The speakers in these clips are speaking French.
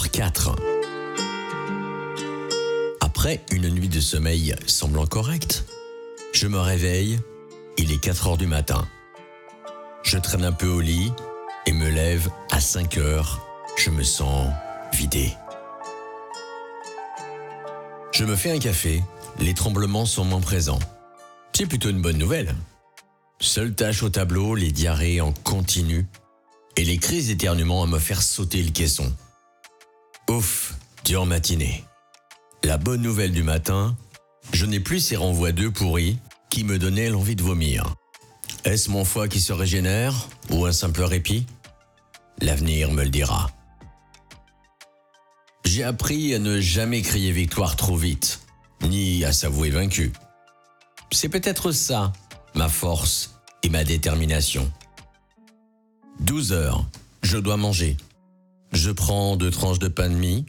Jour 4. Après une nuit de sommeil semblant correcte, je me réveille, il est 4 heures du matin. Je traîne un peu au lit et me lève à 5 heures. Je me sens vidé. Je me fais un café, les tremblements sont moins présents. C'est plutôt une bonne nouvelle. Seule tâche au tableau, les diarrhées en continu et les crises d'éternuement à me faire sauter le caisson. Ouf, dure matinée. La bonne nouvelle du matin, je n'ai plus ces renvois d'œufs pourris qui me donnaient l'envie de vomir. Est-ce mon foie qui se régénère ou un simple répit? L'avenir me le dira. J'ai appris à ne jamais crier victoire trop vite, ni à s'avouer vaincu. C'est peut-être ça, ma force et ma détermination. 12 heures, je dois manger. Je prends deux tranches de pain de mie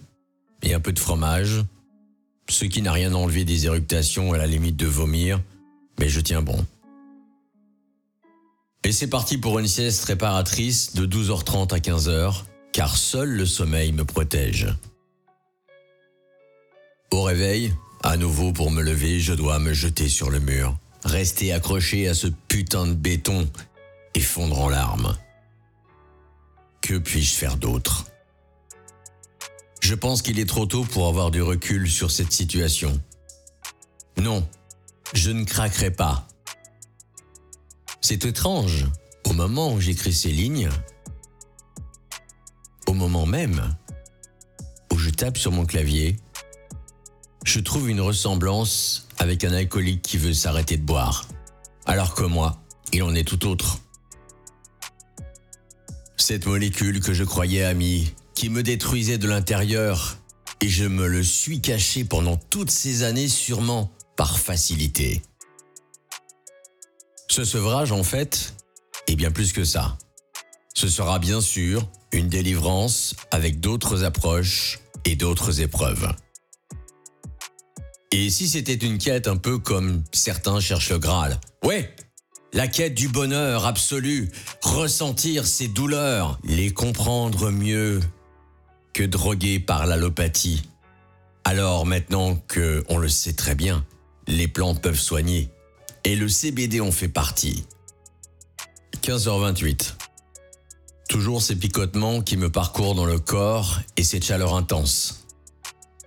et un peu de fromage, ce qui n'a rien enlevé des éructations à la limite de vomir, mais je tiens bon. Et c'est parti pour une sieste réparatrice de 12h30 à 15h, car seul le sommeil me protège. Au réveil, à nouveau pour me lever, je dois me jeter sur le mur, rester accroché à ce putain de béton et fondre en larmes. Que puis-je faire d'autre? Je pense qu'il est trop tôt pour avoir du recul sur cette situation. Non, je ne craquerai pas. C'est étrange, au moment où j'écris ces lignes, au moment même où je tape sur mon clavier, je trouve une ressemblance avec un alcoolique qui veut s'arrêter de boire, alors que moi, il en est tout autre. Cette molécule que je croyais amie, me détruisait de l'intérieur, et je me le suis caché pendant toutes ces années sûrement par facilité. Ce sevrage, en fait, est bien plus que ça. Ce sera bien sûr une délivrance avec d'autres approches et d'autres épreuves. Et si c'était une quête un peu comme certains cherchent le Graal? Ouais, la quête du bonheur absolu, ressentir ses douleurs, les comprendre mieux que droguer par l'allopathie. Alors maintenant que on le sait très bien, les plantes peuvent soigner et le CBD en fait partie. 15h28. Toujours ces picotements qui me parcourent dans le corps et cette chaleur intense.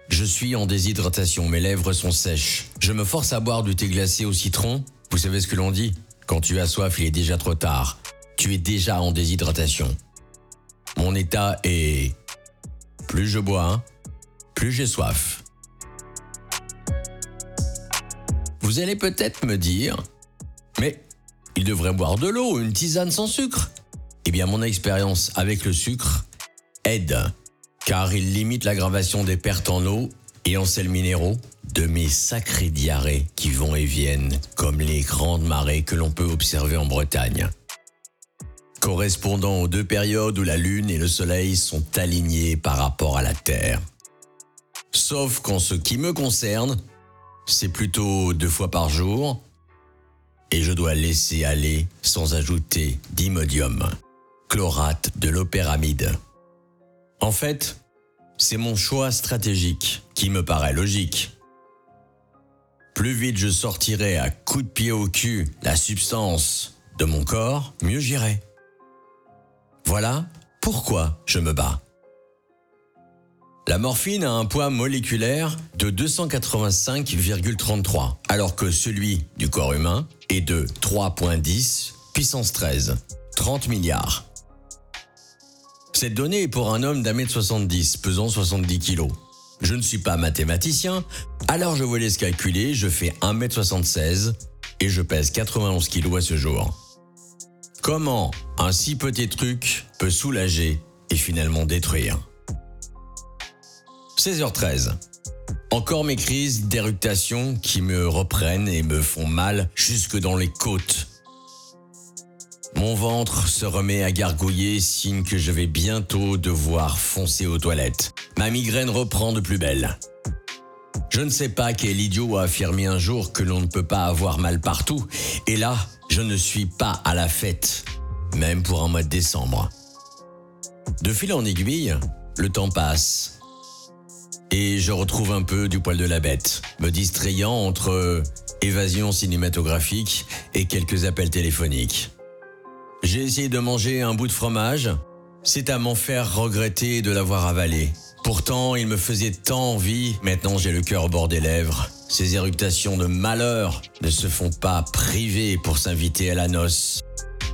Je suis en déshydratation, mes lèvres sont sèches. Je me force à boire du thé glacé au citron. Vous savez ce que l'on dit Quand tu as soif, il est déjà trop tard. Tu es déjà en déshydratation. Mon état est... Plus je bois, plus j'ai soif. Vous allez peut-être me dire, mais il devrait boire de l'eau, une tisane sans sucre. Eh bien, mon expérience avec le sucre aide, car il limite l'aggravation des pertes en eau et en sels minéraux de mes sacrées diarrhées qui vont et viennent comme les grandes marées que l'on peut observer en Bretagne. Correspondant aux deux périodes où la Lune et le Soleil sont alignés par rapport à la Terre. Sauf qu'en ce qui me concerne, c'est plutôt deux fois par jour et je dois laisser aller sans ajouter d'imodium, chlorate de l'opéramide. En fait, c'est mon choix stratégique qui me paraît logique. Plus vite je sortirai à coups de pied au cul la substance de mon corps, mieux j'irai. Voilà pourquoi je me bats. La morphine a un poids moléculaire de 285,33, alors que celui du corps humain est de 3,10 puissance 13, 30 milliards. Cette donnée est pour un homme d'un mètre 70, pesant 70 kilos. Je ne suis pas mathématicien, alors je vous laisse calculer, je fais 1m76 et je pèse 91 kilos à ce jour. Comment un si petit truc peut soulager et finalement détruire 16h13. Encore mes crises d'éructation qui me reprennent et me font mal jusque dans les côtes. Mon ventre se remet à gargouiller, signe que je vais bientôt devoir foncer aux toilettes. Ma migraine reprend de plus belle. Je ne sais pas quel idiot a affirmé un jour que l'on ne peut pas avoir mal partout, et là, je ne suis pas à la fête, même pour un mois de décembre. De fil en aiguille, le temps passe et je retrouve un peu du poil de la bête, me distrayant entre évasion cinématographique et quelques appels téléphoniques. J'ai essayé de manger un bout de fromage, c'est à m'en faire regretter de l'avoir avalé. Pourtant, il me faisait tant envie, maintenant j'ai le cœur au bord des lèvres. Ces éruptations de malheur ne se font pas priver pour s'inviter à la noce.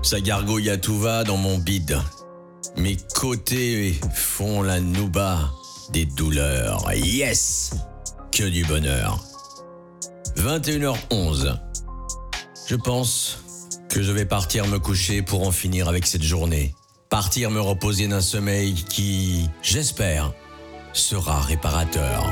Ça gargouille à tout va dans mon bide. Mes côtés font la nouba des douleurs. Yes Que du bonheur. 21h11. Je pense que je vais partir me coucher pour en finir avec cette journée. Partir me reposer d'un sommeil qui, j'espère, sera réparateur.